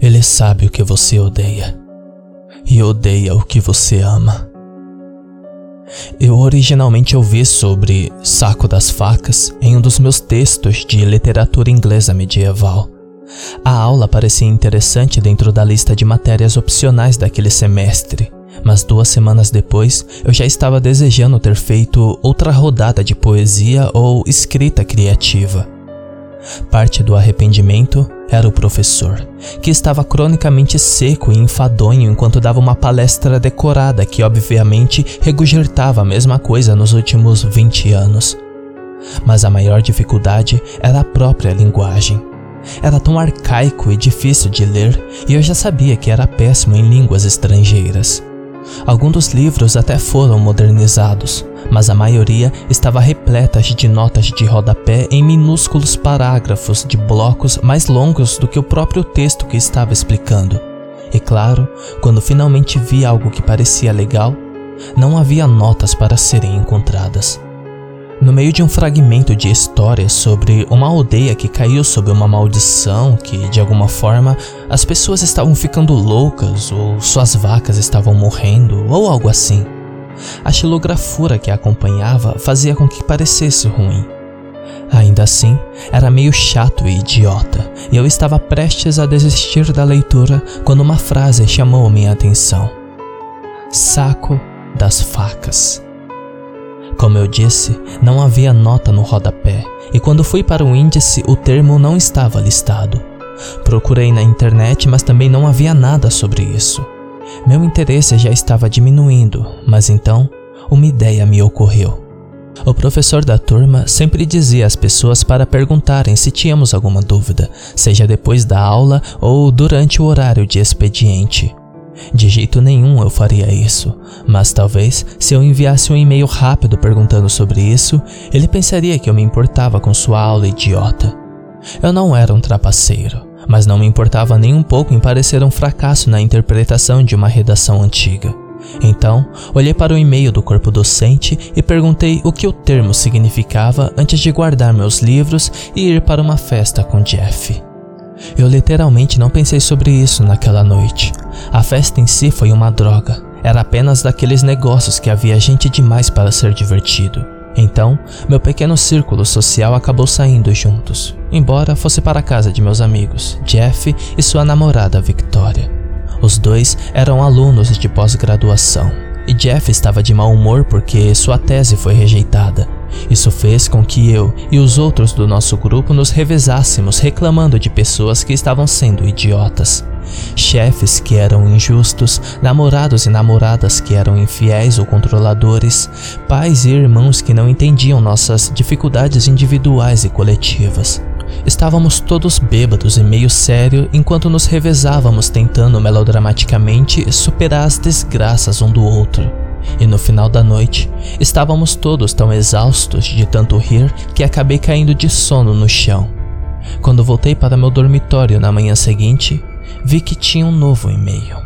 Ele sabe o que você odeia e odeia o que você ama. Eu originalmente ouvi sobre Saco das Facas em um dos meus textos de literatura inglesa medieval. A aula parecia interessante dentro da lista de matérias opcionais daquele semestre, mas duas semanas depois eu já estava desejando ter feito outra rodada de poesia ou escrita criativa. Parte do arrependimento era o professor, que estava cronicamente seco e enfadonho enquanto dava uma palestra decorada que obviamente regurgitava a mesma coisa nos últimos 20 anos. Mas a maior dificuldade era a própria linguagem. Era tão arcaico e difícil de ler, e eu já sabia que era péssimo em línguas estrangeiras. Alguns dos livros até foram modernizados, mas a maioria estava repleta de notas de rodapé em minúsculos parágrafos de blocos mais longos do que o próprio texto que estava explicando. E claro, quando finalmente vi algo que parecia legal, não havia notas para serem encontradas. No meio de um fragmento de história sobre uma aldeia que caiu sob uma maldição, que de alguma forma as pessoas estavam ficando loucas ou suas vacas estavam morrendo ou algo assim. A xilografura que a acompanhava fazia com que parecesse ruim. Ainda assim, era meio chato e idiota, e eu estava prestes a desistir da leitura quando uma frase chamou minha atenção: Saco das facas. Como eu disse, não havia nota no rodapé, e quando fui para o índice, o termo não estava listado. Procurei na internet, mas também não havia nada sobre isso. Meu interesse já estava diminuindo, mas então uma ideia me ocorreu. O professor da turma sempre dizia às pessoas para perguntarem se tínhamos alguma dúvida, seja depois da aula ou durante o horário de expediente. De jeito nenhum eu faria isso, mas talvez se eu enviasse um e-mail rápido perguntando sobre isso, ele pensaria que eu me importava com sua aula idiota. Eu não era um trapaceiro, mas não me importava nem um pouco em parecer um fracasso na interpretação de uma redação antiga. Então, olhei para o e-mail do corpo docente e perguntei o que o termo significava antes de guardar meus livros e ir para uma festa com Jeff. Eu literalmente não pensei sobre isso naquela noite. A festa em si foi uma droga. Era apenas daqueles negócios que havia gente demais para ser divertido. Então, meu pequeno círculo social acabou saindo juntos, embora fosse para a casa de meus amigos, Jeff e sua namorada Victoria. Os dois eram alunos de pós-graduação, e Jeff estava de mau humor porque sua tese foi rejeitada isso fez com que eu e os outros do nosso grupo nos revezássemos reclamando de pessoas que estavam sendo idiotas. Chefes que eram injustos, namorados e namoradas que eram infiéis ou controladores, pais e irmãos que não entendiam nossas dificuldades individuais e coletivas. Estávamos todos bêbados e meio sério enquanto nos revezávamos tentando melodramaticamente superar as desgraças um do outro e no final da noite estávamos todos tão exaustos de tanto rir que acabei caindo de sono no chão. Quando voltei para meu dormitório na manhã seguinte, vi que tinha um novo e-mail.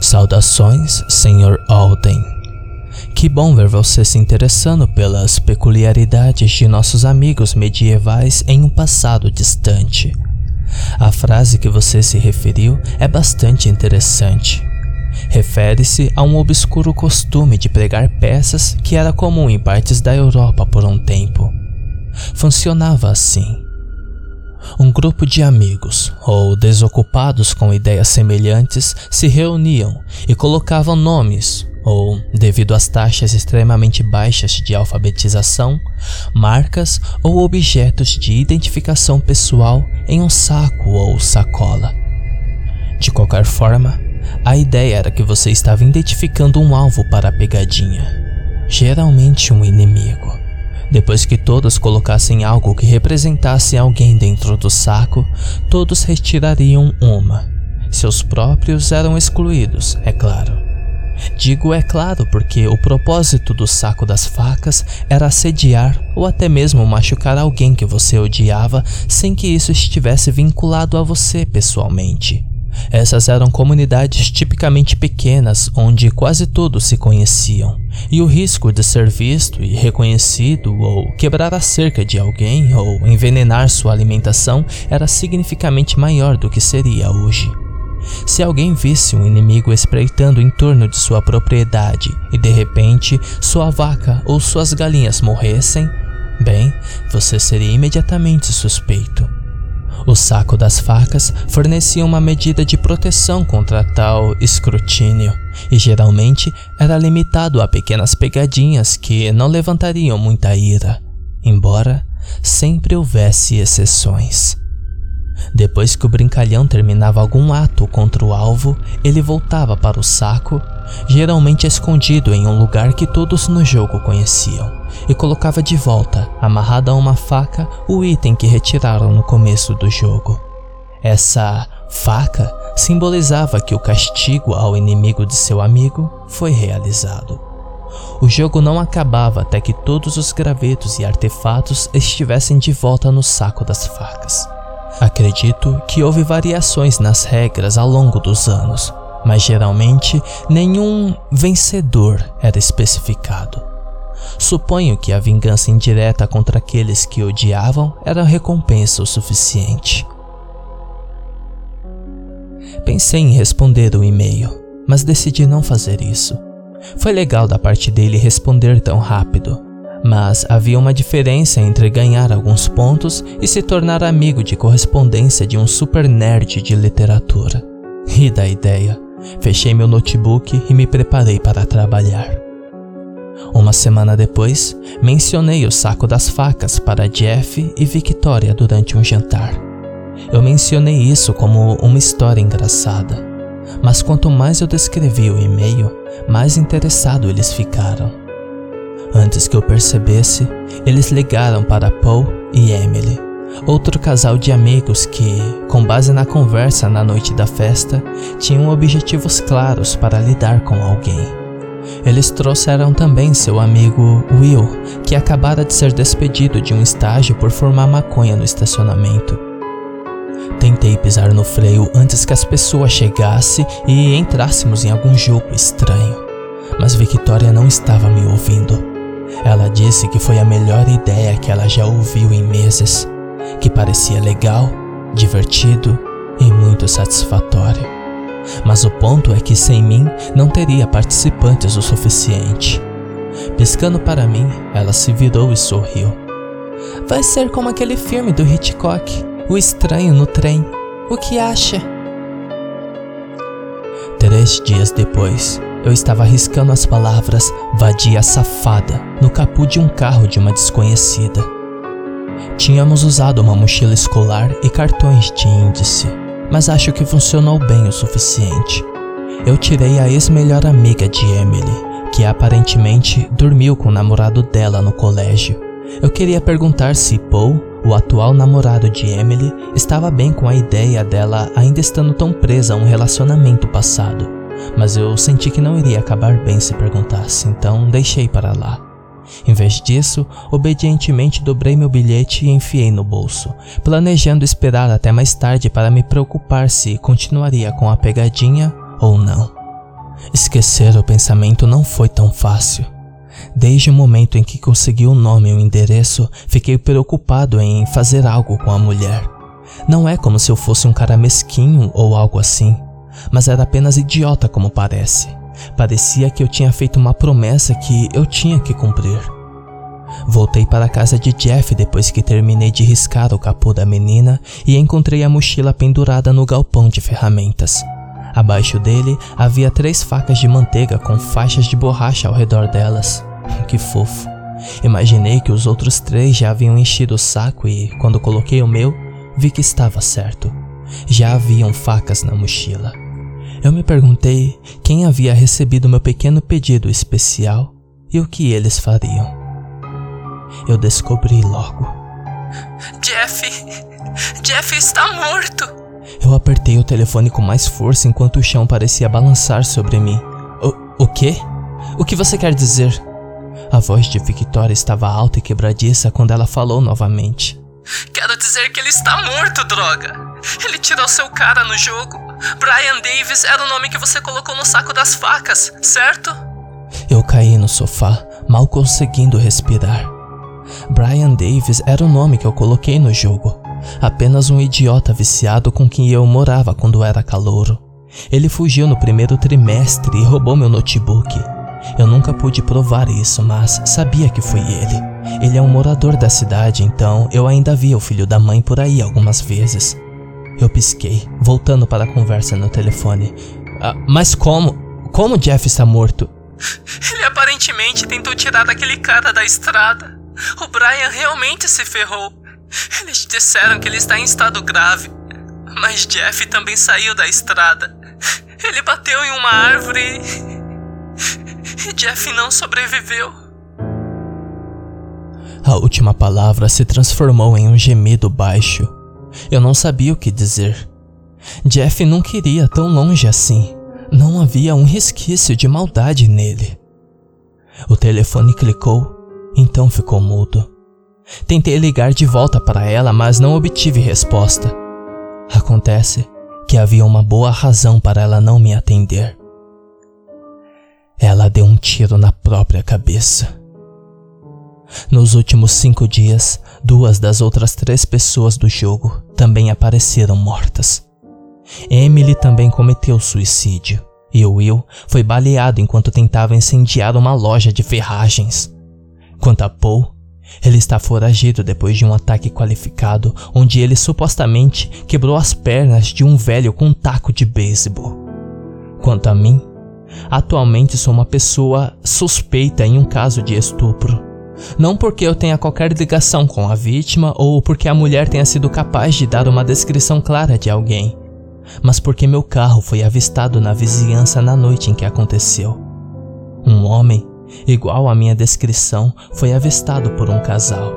Saudações, Sr. Alden. Que bom ver você se interessando pelas peculiaridades de nossos amigos medievais em um passado distante. A frase que você se referiu é bastante interessante. Refere-se a um obscuro costume de pregar peças que era comum em partes da Europa por um tempo. Funcionava assim. Um grupo de amigos, ou desocupados com ideias semelhantes, se reuniam e colocavam nomes, ou, devido às taxas extremamente baixas de alfabetização, marcas ou objetos de identificação pessoal em um saco ou sacola. De qualquer forma, a ideia era que você estava identificando um alvo para a pegadinha, geralmente um inimigo. Depois que todos colocassem algo que representasse alguém dentro do saco, todos retirariam uma. Seus próprios eram excluídos, é claro. Digo é claro porque o propósito do saco das facas era assediar ou até mesmo machucar alguém que você odiava sem que isso estivesse vinculado a você pessoalmente. Essas eram comunidades tipicamente pequenas onde quase todos se conheciam, e o risco de ser visto e reconhecido ou quebrar a cerca de alguém ou envenenar sua alimentação era significativamente maior do que seria hoje. Se alguém visse um inimigo espreitando em torno de sua propriedade e de repente sua vaca ou suas galinhas morressem, bem, você seria imediatamente suspeito. O saco das facas fornecia uma medida de proteção contra tal escrutínio e geralmente era limitado a pequenas pegadinhas que não levantariam muita ira, embora sempre houvesse exceções. Depois que o brincalhão terminava algum ato contra o alvo, ele voltava para o saco, geralmente escondido em um lugar que todos no jogo conheciam, e colocava de volta, amarrado a uma faca, o item que retiraram no começo do jogo. Essa faca simbolizava que o castigo ao inimigo de seu amigo foi realizado. O jogo não acabava até que todos os gravetos e artefatos estivessem de volta no saco das facas. Acredito que houve variações nas regras ao longo dos anos, mas geralmente nenhum vencedor era especificado. Suponho que a vingança indireta contra aqueles que odiavam era recompensa o suficiente. Pensei em responder o e-mail, mas decidi não fazer isso. Foi legal da parte dele responder tão rápido, mas havia uma diferença entre ganhar alguns pontos e se tornar amigo de correspondência de um super nerd de literatura. E da ideia, fechei meu notebook e me preparei para trabalhar. Uma semana depois, mencionei o saco das facas para Jeff e Victoria durante um jantar. Eu mencionei isso como uma história engraçada, mas quanto mais eu descrevi o e-mail, mais interessado eles ficaram. Antes que eu percebesse, eles ligaram para Paul e Emily, outro casal de amigos que, com base na conversa na noite da festa, tinham objetivos claros para lidar com alguém. Eles trouxeram também seu amigo Will, que acabara de ser despedido de um estágio por formar maconha no estacionamento. Tentei pisar no freio antes que as pessoas chegassem e entrássemos em algum jogo estranho, mas Victoria não estava me ouvindo. Ela disse que foi a melhor ideia que ela já ouviu em meses, que parecia legal, divertido e muito satisfatório. Mas o ponto é que sem mim não teria participantes o suficiente. Piscando para mim, ela se virou e sorriu. Vai ser como aquele filme do Hitchcock, O Estranho no Trem. O que acha? Três dias depois, eu estava riscando as palavras vadia safada no capô de um carro de uma desconhecida. Tínhamos usado uma mochila escolar e cartões de índice, mas acho que funcionou bem o suficiente. Eu tirei a ex-melhor amiga de Emily, que aparentemente dormiu com o namorado dela no colégio. Eu queria perguntar se Paul, o atual namorado de Emily, estava bem com a ideia dela ainda estando tão presa a um relacionamento passado mas eu senti que não iria acabar bem se perguntasse, então deixei para lá. Em vez disso, obedientemente dobrei meu bilhete e enfiei no bolso, planejando esperar até mais tarde para me preocupar se continuaria com a pegadinha ou não. Esquecer o pensamento não foi tão fácil. Desde o momento em que consegui o nome e o endereço, fiquei preocupado em fazer algo com a mulher. Não é como se eu fosse um cara mesquinho ou algo assim mas era apenas idiota como parece. Parecia que eu tinha feito uma promessa que eu tinha que cumprir. Voltei para a casa de Jeff depois que terminei de riscar o capô da menina e encontrei a mochila pendurada no galpão de ferramentas. Abaixo dele havia três facas de manteiga com faixas de borracha ao redor delas. Que fofo. Imaginei que os outros três já haviam enchido o saco e, quando coloquei o meu, vi que estava certo. Já haviam facas na mochila. Eu me perguntei quem havia recebido meu pequeno pedido especial e o que eles fariam. Eu descobri logo. Jeff! Jeff está morto! Eu apertei o telefone com mais força enquanto o chão parecia balançar sobre mim. O, o quê? O que você quer dizer? A voz de Victoria estava alta e quebradiça quando ela falou novamente. Quero dizer que ele está morto, droga! Ele tirou seu cara no jogo. Brian Davis era o nome que você colocou no saco das facas, certo? Eu caí no sofá, mal conseguindo respirar. Brian Davis era o nome que eu coloquei no jogo. Apenas um idiota viciado com quem eu morava quando era calouro. Ele fugiu no primeiro trimestre e roubou meu notebook. Eu nunca pude provar isso, mas sabia que foi ele. Ele é um morador da cidade, então eu ainda via o filho da mãe por aí algumas vezes. Eu pisquei, voltando para a conversa no telefone. Ah, mas como? Como Jeff está morto? Ele aparentemente tentou tirar aquele cara da estrada. O Brian realmente se ferrou. Eles disseram que ele está em estado grave. Mas Jeff também saiu da estrada. Ele bateu em uma árvore e Jeff não sobreviveu. A última palavra se transformou em um gemido baixo. Eu não sabia o que dizer. Jeff não queria tão longe assim. Não havia um resquício de maldade nele. O telefone clicou, então ficou mudo. Tentei ligar de volta para ela, mas não obtive resposta. Acontece que havia uma boa razão para ela não me atender. Ela deu um tiro na própria cabeça. Nos últimos cinco dias, duas das outras três pessoas do jogo também apareceram mortas. Emily também cometeu suicídio e Will foi baleado enquanto tentava incendiar uma loja de ferragens. Quanto a Paul, ele está foragido depois de um ataque qualificado onde ele supostamente quebrou as pernas de um velho com um taco de beisebol. Quanto a mim, atualmente sou uma pessoa suspeita em um caso de estupro. Não porque eu tenha qualquer ligação com a vítima ou porque a mulher tenha sido capaz de dar uma descrição clara de alguém mas porque meu carro foi avistado na vizinhança na noite em que aconteceu. Um homem, igual à minha descrição, foi avistado por um casal.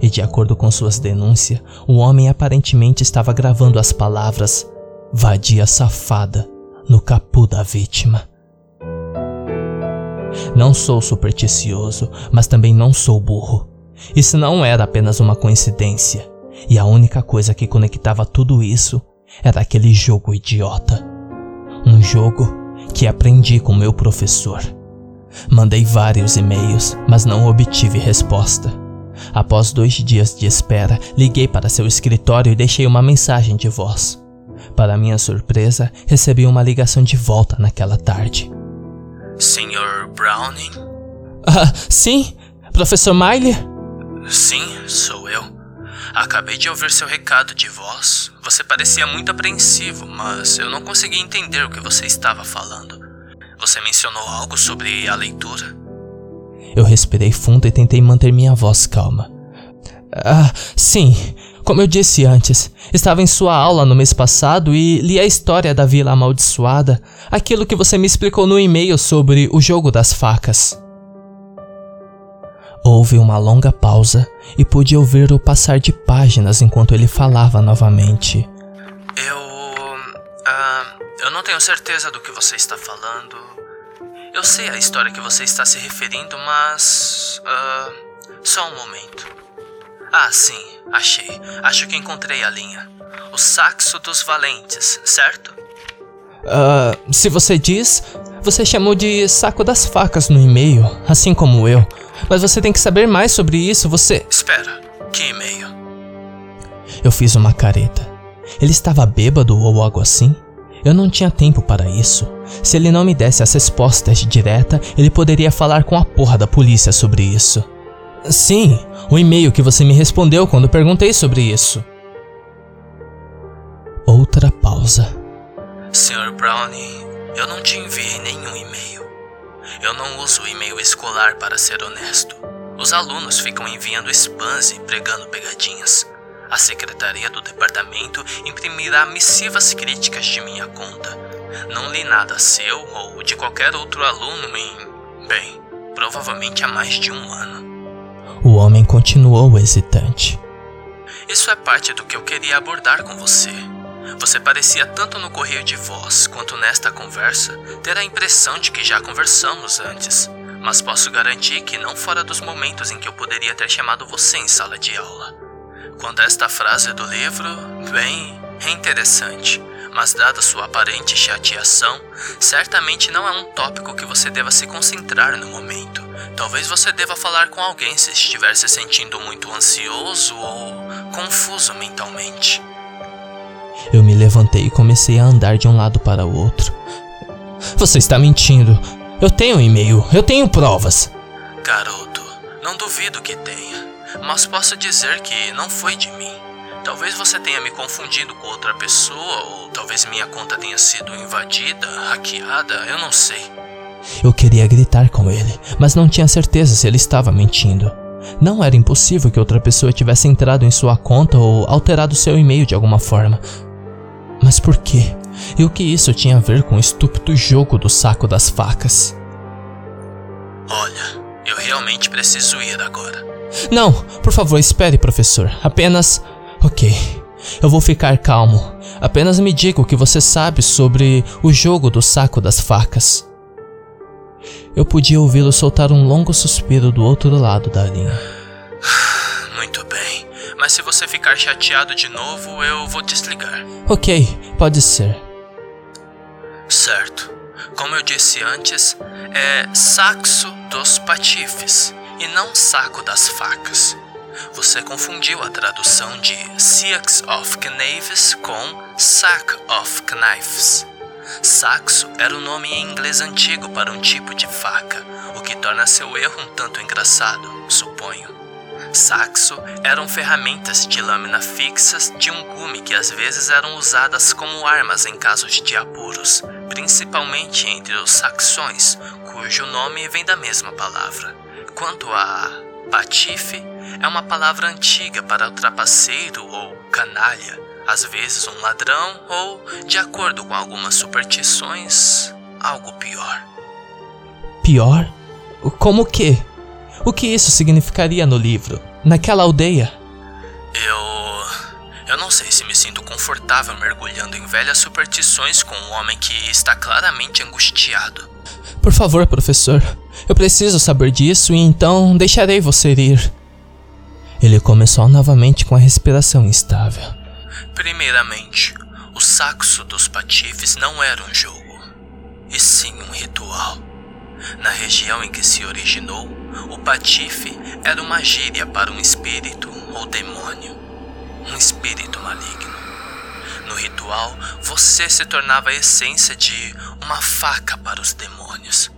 E de acordo com suas denúncias, o homem aparentemente estava gravando as palavras vadia safada no capu da vítima. Não sou supersticioso, mas também não sou burro. Isso não era apenas uma coincidência. E a única coisa que conectava tudo isso era aquele jogo idiota. Um jogo que aprendi com meu professor. Mandei vários e-mails, mas não obtive resposta. Após dois dias de espera, liguei para seu escritório e deixei uma mensagem de voz. Para minha surpresa, recebi uma ligação de volta naquela tarde. Sr. Browning? Ah, sim? Professor Miley? Sim, sou eu. Acabei de ouvir seu recado de voz. Você parecia muito apreensivo, mas eu não consegui entender o que você estava falando. Você mencionou algo sobre a leitura? Eu respirei fundo e tentei manter minha voz calma. Ah, sim. Como eu disse antes, estava em sua aula no mês passado e li a história da Vila Amaldiçoada, aquilo que você me explicou no e-mail sobre o jogo das facas. Houve uma longa pausa e pude ouvir o passar de páginas enquanto ele falava novamente. Eu. Uh, eu não tenho certeza do que você está falando. Eu sei a história que você está se referindo, mas. Uh, só um momento. Ah, sim, achei. Acho que encontrei a linha. O saxo dos valentes, certo? Uh, se você diz, você chamou de saco das facas no e-mail, assim como eu. Mas você tem que saber mais sobre isso, você. Espera, que e-mail? Eu fiz uma careta. Ele estava bêbado ou algo assim? Eu não tinha tempo para isso. Se ele não me desse as respostas direta, ele poderia falar com a porra da polícia sobre isso. Sim, o e-mail que você me respondeu quando perguntei sobre isso. Outra pausa. Sr. Brownie, eu não te enviei nenhum e-mail. Eu não uso e-mail escolar para ser honesto. Os alunos ficam enviando spams e pregando pegadinhas. A secretaria do departamento imprimirá missivas críticas de minha conta. Não li nada seu ou de qualquer outro aluno em. bem, provavelmente há mais de um ano. O homem continuou hesitante. Isso é parte do que eu queria abordar com você. Você parecia tanto no correio de voz quanto nesta conversa ter a impressão de que já conversamos antes, mas posso garantir que não fora dos momentos em que eu poderia ter chamado você em sala de aula. Quanto a esta frase do livro, bem, é interessante. Mas, dada sua aparente chateação, certamente não é um tópico que você deva se concentrar no momento. Talvez você deva falar com alguém se estiver se sentindo muito ansioso ou confuso mentalmente. Eu me levantei e comecei a andar de um lado para o outro. Você está mentindo. Eu tenho um e-mail, eu tenho provas. Garoto, não duvido que tenha, mas posso dizer que não foi de mim. Talvez você tenha me confundido com outra pessoa, ou talvez minha conta tenha sido invadida, hackeada, eu não sei. Eu queria gritar com ele, mas não tinha certeza se ele estava mentindo. Não era impossível que outra pessoa tivesse entrado em sua conta ou alterado seu e-mail de alguma forma. Mas por quê? E o que isso tinha a ver com o estúpido jogo do saco das facas? Olha, eu realmente preciso ir agora. Não, por favor, espere, professor. Apenas Ok, eu vou ficar calmo. Apenas me diga o que você sabe sobre o jogo do saco das facas. Eu podia ouvi-lo soltar um longo suspiro do outro lado da linha. Muito bem, mas se você ficar chateado de novo, eu vou desligar. Ok, pode ser. Certo. Como eu disse antes, é saxo dos patifes e não saco das facas. Você confundiu a tradução de Seax of Knaves com Sack of Knives. Saxo era o nome em inglês antigo para um tipo de faca, o que torna seu erro um tanto engraçado, suponho. Saxo eram ferramentas de lâmina fixas de um gume que às vezes eram usadas como armas em casos de apuros, principalmente entre os saxões, cujo nome vem da mesma palavra. Quanto a patife, é uma palavra antiga para o trapaceiro ou canalha, às vezes um ladrão ou, de acordo com algumas superstições, algo pior. Pior? Como que? O que isso significaria no livro? Naquela aldeia? Eu. Eu não sei se me sinto confortável mergulhando em velhas superstições com um homem que está claramente angustiado. Por favor, professor. Eu preciso saber disso e então deixarei você ir. Ele começou novamente com a respiração instável. Primeiramente, o saxo dos patifes não era um jogo, e sim um ritual. Na região em que se originou, o patife era uma gíria para um espírito ou demônio, um espírito maligno. No ritual, você se tornava a essência de uma faca para os demônios.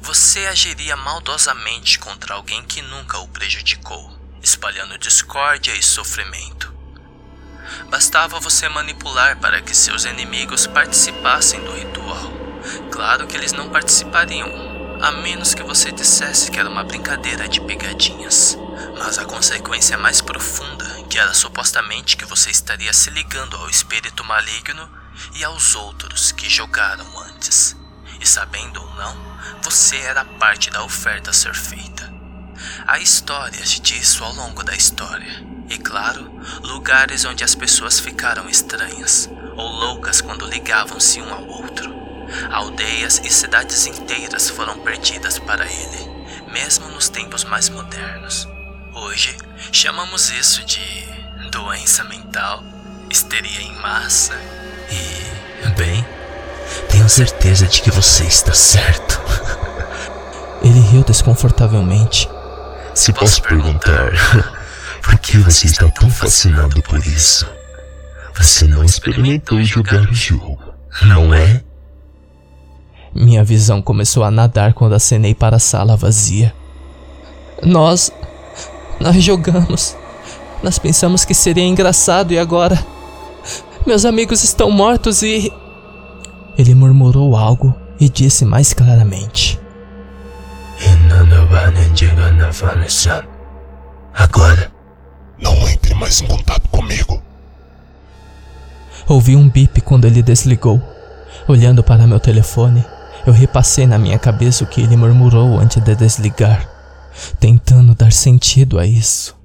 Você agiria maldosamente contra alguém que nunca o prejudicou espalhando discórdia e sofrimento. Bastava você manipular para que seus inimigos participassem do ritual. Claro que eles não participariam, a menos que você dissesse que era uma brincadeira de pegadinhas. Mas a consequência é mais profunda, que era supostamente que você estaria se ligando ao espírito maligno e aos outros que jogaram antes. E sabendo ou não, você era parte da oferta a ser feita. Há histórias disso ao longo da história. E claro, lugares onde as pessoas ficaram estranhas ou loucas quando ligavam-se um ao outro. Aldeias e cidades inteiras foram perdidas para ele, mesmo nos tempos mais modernos. Hoje, chamamos isso de doença mental, histeria em massa e, bem, tenho certeza de que você está certo. Ele riu desconfortavelmente se posso perguntar, por que você está tão fascinado por isso? Você não experimentou jogar o jogo, não é? Minha visão começou a nadar quando acenei para a sala vazia. Nós. Nós jogamos. Nós pensamos que seria engraçado e agora. Meus amigos estão mortos e. Ele murmurou algo e disse mais claramente. Agora, não entre mais em contato comigo. Ouvi um bip quando ele desligou. Olhando para meu telefone, eu repassei na minha cabeça o que ele murmurou antes de desligar, tentando dar sentido a isso.